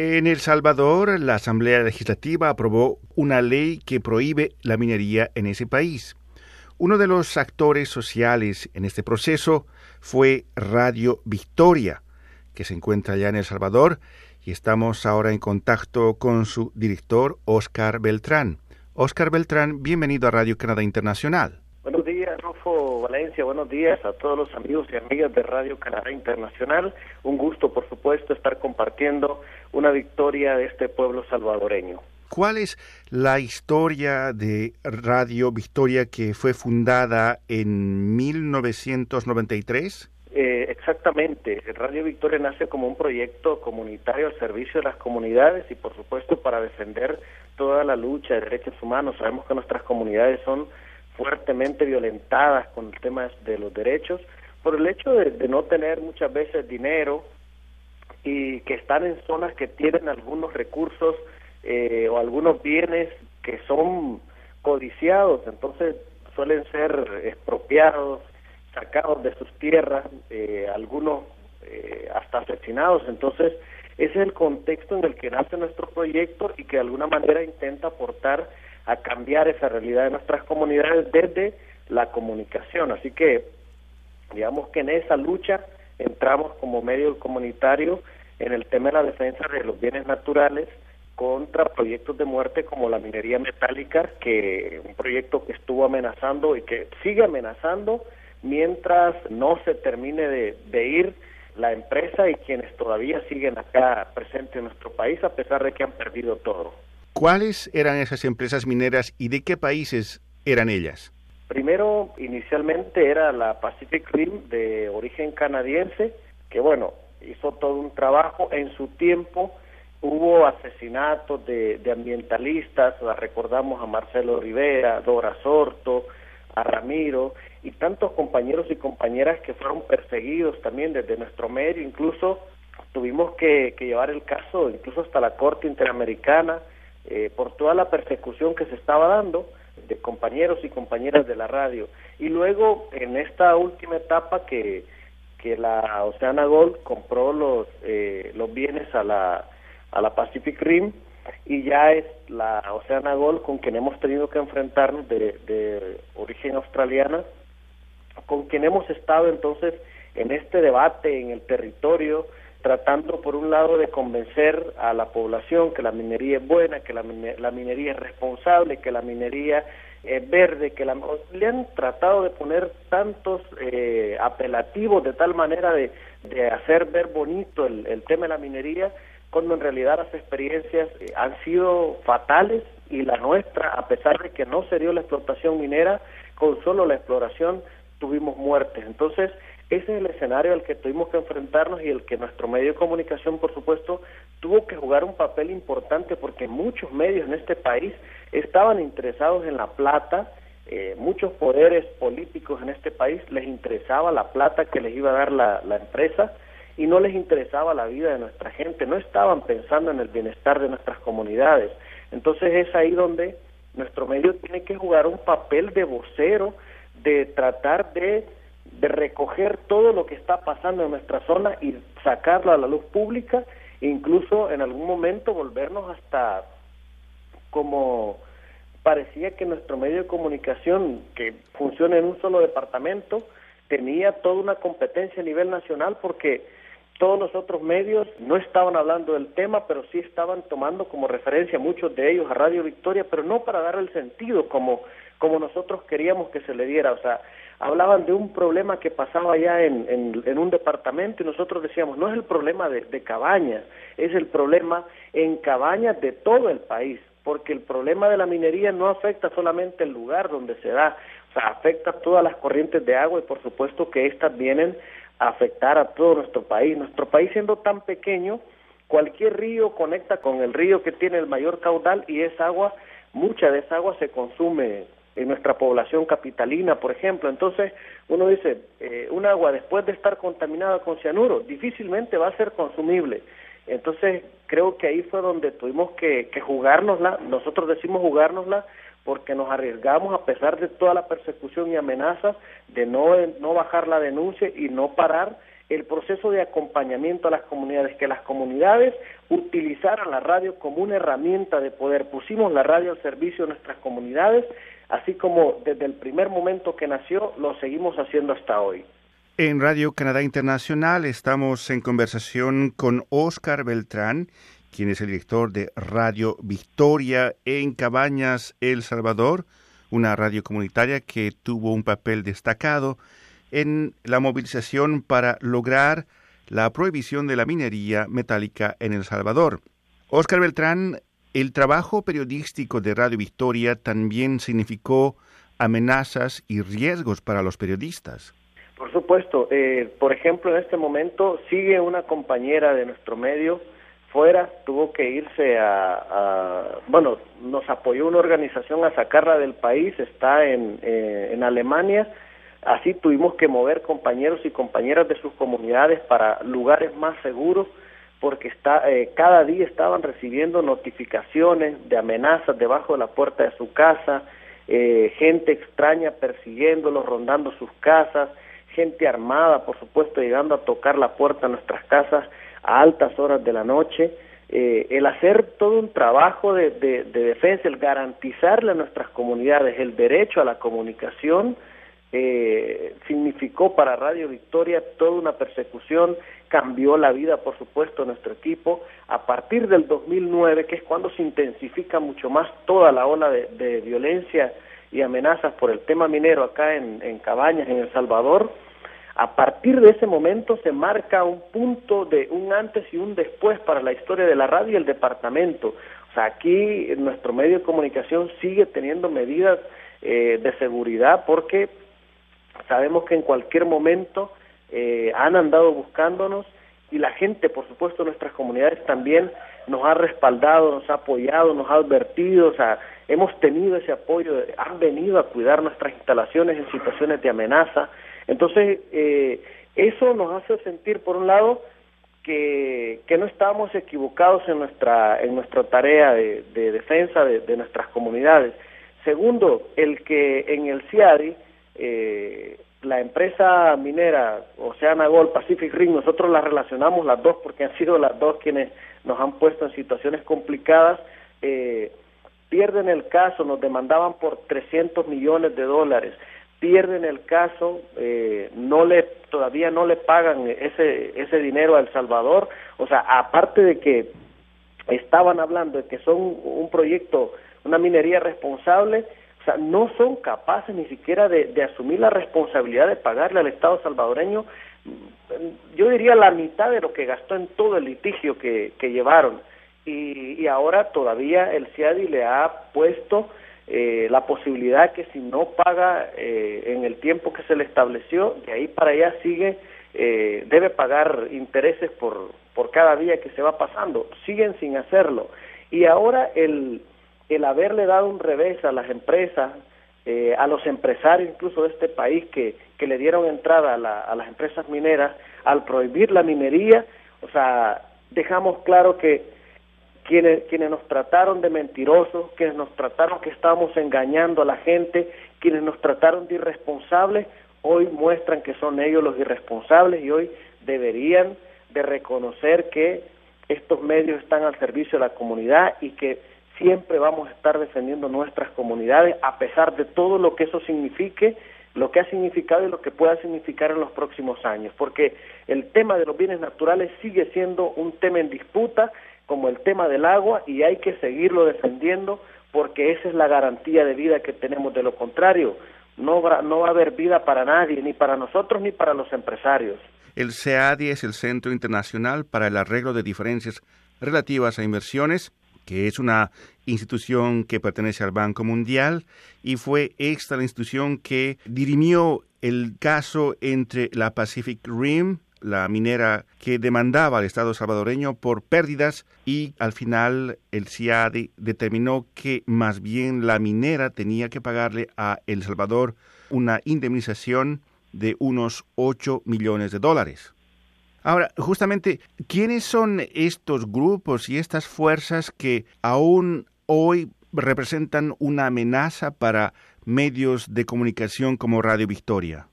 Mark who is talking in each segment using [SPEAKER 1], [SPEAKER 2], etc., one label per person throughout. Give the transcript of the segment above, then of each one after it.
[SPEAKER 1] En El Salvador, la Asamblea Legislativa aprobó una ley que prohíbe la minería en ese país. Uno de los actores sociales en este proceso fue Radio Victoria, que se encuentra allá en El Salvador, y estamos ahora en contacto con su director, Oscar Beltrán. Oscar Beltrán, bienvenido a Radio Canadá Internacional.
[SPEAKER 2] Buenos días, Rufo Valencia. Buenos días a todos los amigos y amigas de Radio Canadá Internacional. Un gusto, por supuesto, estar compartiendo una victoria de este pueblo salvadoreño.
[SPEAKER 1] ¿Cuál es la historia de Radio Victoria que fue fundada en 1993?
[SPEAKER 2] Eh, exactamente. Radio Victoria nace como un proyecto comunitario al servicio de las comunidades y, por supuesto, para defender toda la lucha de derechos humanos. Sabemos que nuestras comunidades son fuertemente violentadas con el tema de los derechos por el hecho de, no tener muchas veces dinero y que están en zonas que tienen algunos recursos eh, o algunos bienes que son codiciados, entonces suelen ser expropiados, sacados de sus tierras, eh, algunos eh, hasta asesinados, entonces ese es el contexto en el que nace nuestro proyecto y que de alguna manera intenta aportar a cambiar esa realidad de nuestras comunidades desde la comunicación. Así que, digamos que en esa lucha entramos como medio comunitario en el tema de la defensa de los bienes naturales contra proyectos de muerte como la minería metálica, que un proyecto que estuvo amenazando y que sigue amenazando mientras no se termine de, de ir la empresa y quienes todavía siguen acá presentes en nuestro país a pesar de que han perdido todo.
[SPEAKER 1] ¿Cuáles eran esas empresas mineras y de qué países eran ellas?
[SPEAKER 2] Primero, inicialmente era la Pacific Rim de origen canadiense, que bueno, hizo todo un trabajo. En su tiempo hubo asesinatos de, ambientalistas, recordamos a Marcelo Rivera, Dora Sorto, a Ramiro y tantos compañeros y compañeras que fueron perseguidos también desde nuestro medio, incluso tuvimos que llevar el caso incluso hasta la Corte Interamericana eh, por toda la persecución que se estaba dando de compañeros y compañeras de la radio. Y luego, en esta última etapa que, que la Oceana Gold compró los, eh, los bienes a la, a la Pacific Rim, y ya es la Oceana Gold con quien hemos tenido que enfrentarnos de, de origen australiana, con quien hemos estado entonces en este debate en el territorio, tratando por un lado de convencer a la población que la minería es buena, que la, minería es responsable, que la minería es verde, que la, le han tratado de poner tantos eh, apelativos de tal manera de, de hacer ver bonito el, el, tema de la minería, cuando en realidad las experiencias eh, han sido fatales y la nuestra, a pesar de que no se dio la explotación minera, con solo la exploración tuvimos muertes. Entonces, ese es el escenario al que tuvimos que enfrentarnos y el que nuestro medio de comunicación, por supuesto, tuvo que jugar un papel importante porque muchos medios en este país estaban interesados en la plata, eh, muchos poderes políticos en este país les interesaba la plata que les iba a dar la, la empresa y no les interesaba la vida de nuestra gente, no estaban pensando en el bienestar de nuestras comunidades. Entonces es ahí donde nuestro medio tiene que jugar un papel de vocero, de tratar de de recoger todo lo que está pasando en nuestra zona y sacarlo a la luz pública, incluso en algún momento volvernos hasta como parecía que nuestro medio de comunicación, que funciona en un solo departamento, tenía toda una competencia a nivel nacional porque todos los otros medios no estaban hablando del tema, pero sí estaban tomando como referencia muchos de ellos a Radio Victoria, pero no para dar el sentido como, como nosotros queríamos que se le diera. O sea, hablaban de un problema que pasaba allá en, en, un departamento y nosotros decíamos, no es el problema de, de Cabañas, es el problema en Cabañas de todo el país, porque el problema de la minería no afecta solamente el lugar donde se da, o sea, afecta todas las corrientes de agua y por supuesto que estas vienen a afectar a todo nuestro país. Nuestro país siendo tan pequeño, cualquier río conecta con el río que tiene el mayor caudal y esa agua, mucha de esa agua se consume en nuestra población capitalina, por ejemplo. Entonces, uno dice, eh, un agua después de estar contaminada con cianuro, difícilmente va a ser consumible. Entonces, creo que ahí fue donde tuvimos que, que jugárnosla, nosotros decimos jugárnosla porque nos arriesgamos a pesar de toda la persecución y amenazas de no, no bajar la denuncia y no parar el proceso de acompañamiento a las comunidades, que las comunidades utilizaran la radio como una herramienta de poder. Pusimos la radio al servicio de nuestras comunidades, así como desde el primer momento que nació lo seguimos haciendo hasta hoy.
[SPEAKER 1] En Radio Canadá Internacional estamos en conversación con Oscar Beltrán, quien es el director de Radio Victoria en Cabañas, El Salvador, una radio comunitaria que tuvo un papel destacado en la movilización para lograr la prohibición de la minería metálica en El Salvador. Oscar Beltrán, el trabajo periodístico de Radio Victoria también significó amenazas y riesgos para los periodistas.
[SPEAKER 2] Por supuesto, eh, por ejemplo, en este momento sigue una compañera de nuestro medio fuera, tuvo que irse a, bueno, nos apoyó una organización a sacarla del país, está eh, en Alemania, así tuvimos que mover compañeros y compañeras de sus comunidades para lugares más seguros, porque está, eh, cada día estaban recibiendo notificaciones de amenazas debajo de la puerta de su casa, gente extraña persiguiéndolos, rondando sus casas, gente armada, por supuesto, llegando a tocar la puerta de nuestras casas a altas horas de la noche. Eh, el hacer todo un trabajo de, defensa, el garantizarle a nuestras comunidades el derecho a la comunicación, eh, significó para Radio Victoria toda una persecución, cambió la vida, por supuesto, de nuestro equipo. A partir del 2009, que es cuando se intensifica mucho más toda la ola de, violencia y amenazas por el tema minero acá en, en Cabañas, en El Salvador, a partir de ese momento se marca un punto de un antes y un después para la historia de la radio y el departamento. O sea, aquí nuestro medio de comunicación sigue teniendo medidas eh, de seguridad porque sabemos que en cualquier momento eh, han andado buscándonos y la gente, por supuesto, nuestras comunidades también nos ha respaldado, nos ha apoyado, nos ha advertido, o sea, hemos tenido ese apoyo, han venido a cuidar nuestras instalaciones en situaciones de amenaza, entonces, eh, eso nos hace sentir, por un lado, que, que no estamos equivocados en nuestra, en nuestra tarea de, defensa de, nuestras comunidades. Segundo, el que en el CIADI, eh, la empresa minera Oceana Gold, Pacific Ring, nosotros las relacionamos las dos porque han sido las dos quienes nos han puesto en situaciones complicadas, eh, pierden el caso, nos demandaban por 300 millones de dólares pierden el caso, eh, no le todavía no le pagan ese ese dinero a El Salvador, o sea, aparte de que estaban hablando de que son un proyecto, una minería responsable, no son capaces ni siquiera de, de asumir la responsabilidad de pagarle al Estado salvadoreño, yo diría la mitad de lo que gastó en todo el litigio que, que llevaron. Y, y ahora todavía el CIADI le ha puesto eh, la posibilidad que si no paga eh, en el tiempo que se le estableció, de ahí para allá sigue, eh, debe pagar intereses por, por cada día que se va pasando. Siguen sin hacerlo. Y ahora el, el haberle dado un revés a las empresas, a los empresarios incluso de este país que, que le dieron entrada a, a las empresas mineras, al prohibir la minería, o sea, dejamos claro que quienes, quienes nos trataron de mentirosos, quienes nos trataron que estábamos engañando a la gente, quienes nos trataron de irresponsables, hoy muestran que son ellos los irresponsables y hoy deberían de reconocer que estos medios están al servicio de la comunidad y que siempre vamos a estar defendiendo nuestras comunidades a pesar de todo lo que eso signifique, lo que ha significado y lo que pueda significar en los próximos años, porque el tema de los bienes naturales sigue siendo un tema en disputa como el tema del agua y hay que seguirlo defendiendo porque esa es la garantía de vida que tenemos. De lo contrario, no no va a haber vida para nadie, ni para nosotros ni para los empresarios.
[SPEAKER 1] El CEADI es el Centro Internacional para el Arreglo de Diferencias Relativas a Inversiones, que es una institución que pertenece al Banco Mundial y fue esta la institución que dirimió el caso entre la Pacific Rim, la minera que demandaba al Estado salvadoreño por pérdidas y al final el CIADI determinó que más bien la minera tenía que pagarle a El Salvador una indemnización de unos 8 millones de dólares. Ahora, justamente, ¿quiénes son estos grupos y estas fuerzas que aún hoy representan una amenaza para medios de comunicación como Radio Victoria?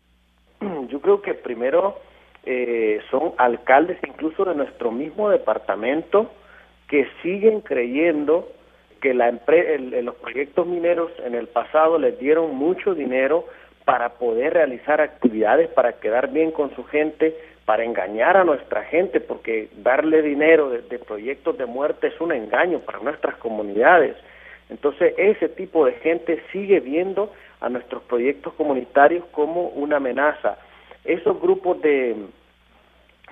[SPEAKER 2] Yo creo que primero eh, son alcaldes incluso de nuestro mismo departamento que siguen creyendo que la los proyectos mineros en el pasado les dieron mucho dinero para poder realizar actividades, para quedar bien con su gente, para engañar a nuestra gente, porque darle dinero de, proyectos de muerte es un engaño para nuestras comunidades. Entonces, ese tipo de gente sigue viendo a nuestros proyectos comunitarios como una amenaza. Esos grupos de,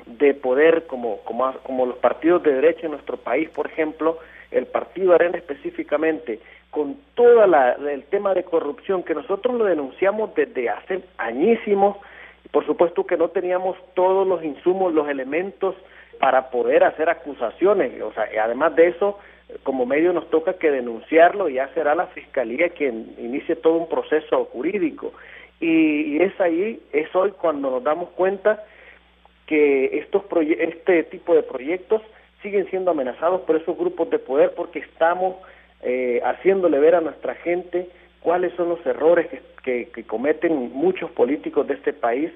[SPEAKER 2] de poder, como, como, como los partidos de derecha en nuestro país, por ejemplo, el Partido Arena específicamente, con todo el tema de corrupción que nosotros lo denunciamos desde hace añísimos, por supuesto que no teníamos todos los insumos, los elementos para poder hacer acusaciones, o sea, además de eso, como medio nos toca que denunciarlo y ya será la fiscalía quien inicie todo un proceso jurídico. Y, y es ahí, es hoy cuando nos damos cuenta que estos este tipo de proyectos siguen siendo amenazados por esos grupos de poder porque estamos eh, haciéndole ver a nuestra gente cuáles son los errores que, cometen muchos políticos de este país,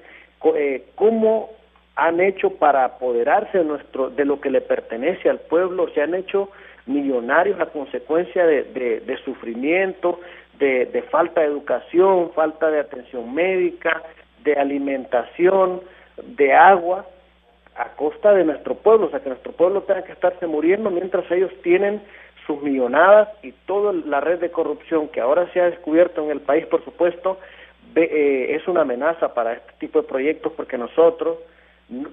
[SPEAKER 2] eh, cómo han hecho para apoderarse de, nuestro, de lo que le pertenece al pueblo, se han hecho millonarios a consecuencia de, de, sufrimiento, de falta de educación, falta de atención médica, de alimentación, de agua, a costa de nuestro pueblo, o sea, que nuestro pueblo tenga que estarse muriendo mientras ellos tienen sus millonadas y toda la red de corrupción que ahora se ha descubierto en el país, por supuesto, eh, es una amenaza para este tipo de proyectos porque nosotros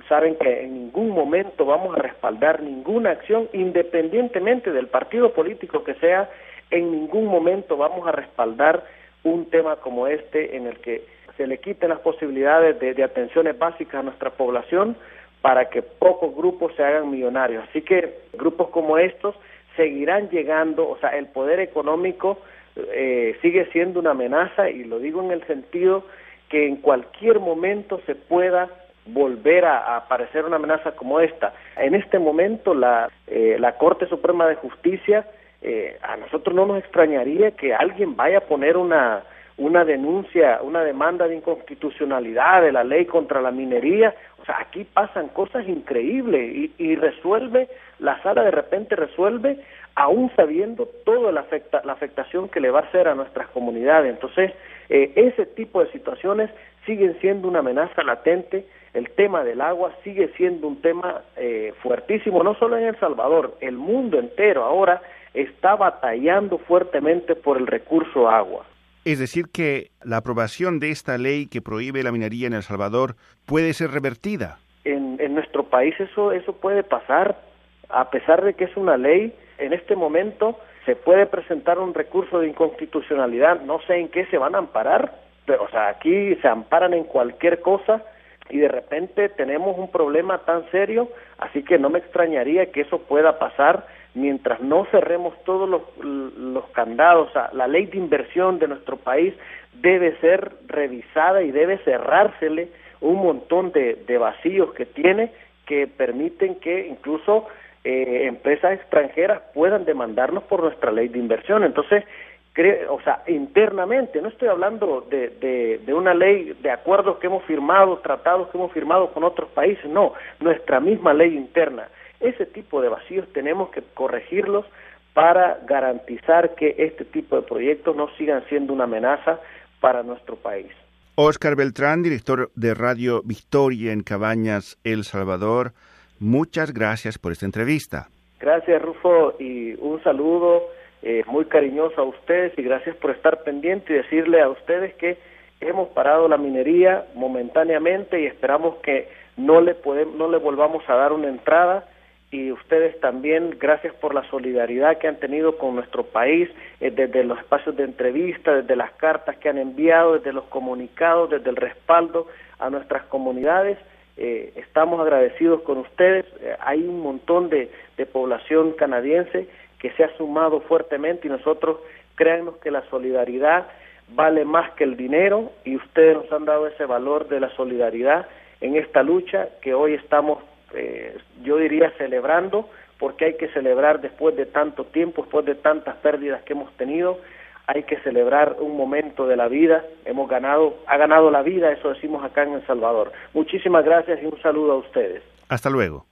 [SPEAKER 2] saben que en ningún momento vamos a respaldar ninguna acción, independientemente del partido político que sea, en ningún momento vamos a respaldar un tema como este en el que se le quiten las posibilidades de atenciones básicas a nuestra población para que pocos grupos se hagan millonarios. Así que grupos como estos seguirán llegando, o sea, el poder económico eh, sigue siendo una amenaza y lo digo en el sentido que en cualquier momento se pueda volver a, aparecer una amenaza como esta. En este momento la, eh, la Corte Suprema de Justicia, eh, a nosotros no nos extrañaría que alguien vaya a poner una, una denuncia, una demanda de inconstitucionalidad de la ley contra la minería. O sea, aquí pasan cosas increíbles y, resuelve, la sala de repente resuelve, aún sabiendo toda la, afecta, la afectación que le va a hacer a nuestras comunidades. Entonces, eh, ese tipo de situaciones siguen siendo una amenaza latente. El tema del agua sigue siendo un tema eh, fuertísimo, no solo en El Salvador, el mundo entero ahora está batallando fuertemente por el recurso agua.
[SPEAKER 1] Es decir, que la aprobación de esta ley que prohíbe la minería en El Salvador puede ser revertida.
[SPEAKER 2] En, nuestro país eso, eso puede pasar, a pesar de que es una ley, en este momento se puede presentar un recurso de inconstitucionalidad, no sé en qué se van a amparar, pero o sea, aquí se amparan en cualquier cosa y de repente tenemos un problema tan serio, así que no me extrañaría que eso pueda pasar mientras no cerremos todos los, los candados, la ley de inversión de nuestro país debe ser revisada y debe cerrársele un montón de, de vacíos que tiene que permiten que incluso eh, empresas extranjeras puedan demandarnos por nuestra ley de inversión. Entonces, o sea, internamente, no estoy hablando de, de, una ley, de acuerdos que hemos firmado, tratados que hemos firmado con otros países, no, nuestra misma ley interna. Ese tipo de vacíos tenemos que corregirlos para garantizar que este tipo de proyectos no sigan siendo una amenaza para nuestro país.
[SPEAKER 1] Oscar Beltrán, director de Radio Victoria en Cabañas, El Salvador, muchas gracias por esta entrevista.
[SPEAKER 2] Gracias, Rufo, y un saludo eh, muy cariñoso a ustedes y gracias por estar pendiente y decirle a ustedes que hemos parado la minería momentáneamente y esperamos que no le podemos, no le volvamos a dar una entrada y ustedes también, gracias por la solidaridad que han tenido con nuestro país, eh, desde los espacios de entrevista, desde las cartas que han enviado, desde los comunicados, desde el respaldo a nuestras comunidades. Eh, estamos agradecidos con ustedes. Eh, hay un montón de, de población canadiense que se ha sumado fuertemente y nosotros créanos que la solidaridad vale más que el dinero y ustedes nos han dado ese valor de la solidaridad en esta lucha que hoy estamos eh, yo diría celebrando, porque hay que celebrar después de tanto tiempo, después de tantas pérdidas que hemos tenido, hay que celebrar un momento de la vida. Hemos ganado, ha ganado la vida, eso decimos acá en El Salvador. Muchísimas gracias y un saludo a ustedes.
[SPEAKER 1] Hasta luego.